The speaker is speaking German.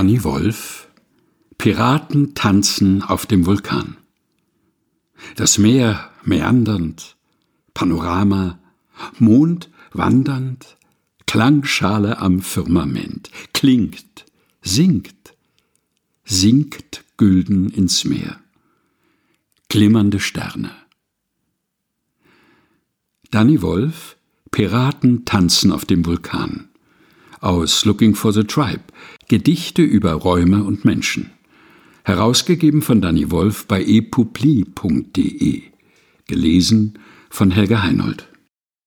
Danny Wolf Piraten tanzen auf dem Vulkan. Das Meer meandernd, Panorama, Mond wandernd, Klangschale am Firmament, klingt, singt, sinkt gülden ins Meer. Glimmernde Sterne. Danny Wolf Piraten tanzen auf dem Vulkan. Aus Looking for the Tribe Gedichte über Räume und Menschen. Herausgegeben von Danny Wolf bei epubli.de. Gelesen von Helga Heinold.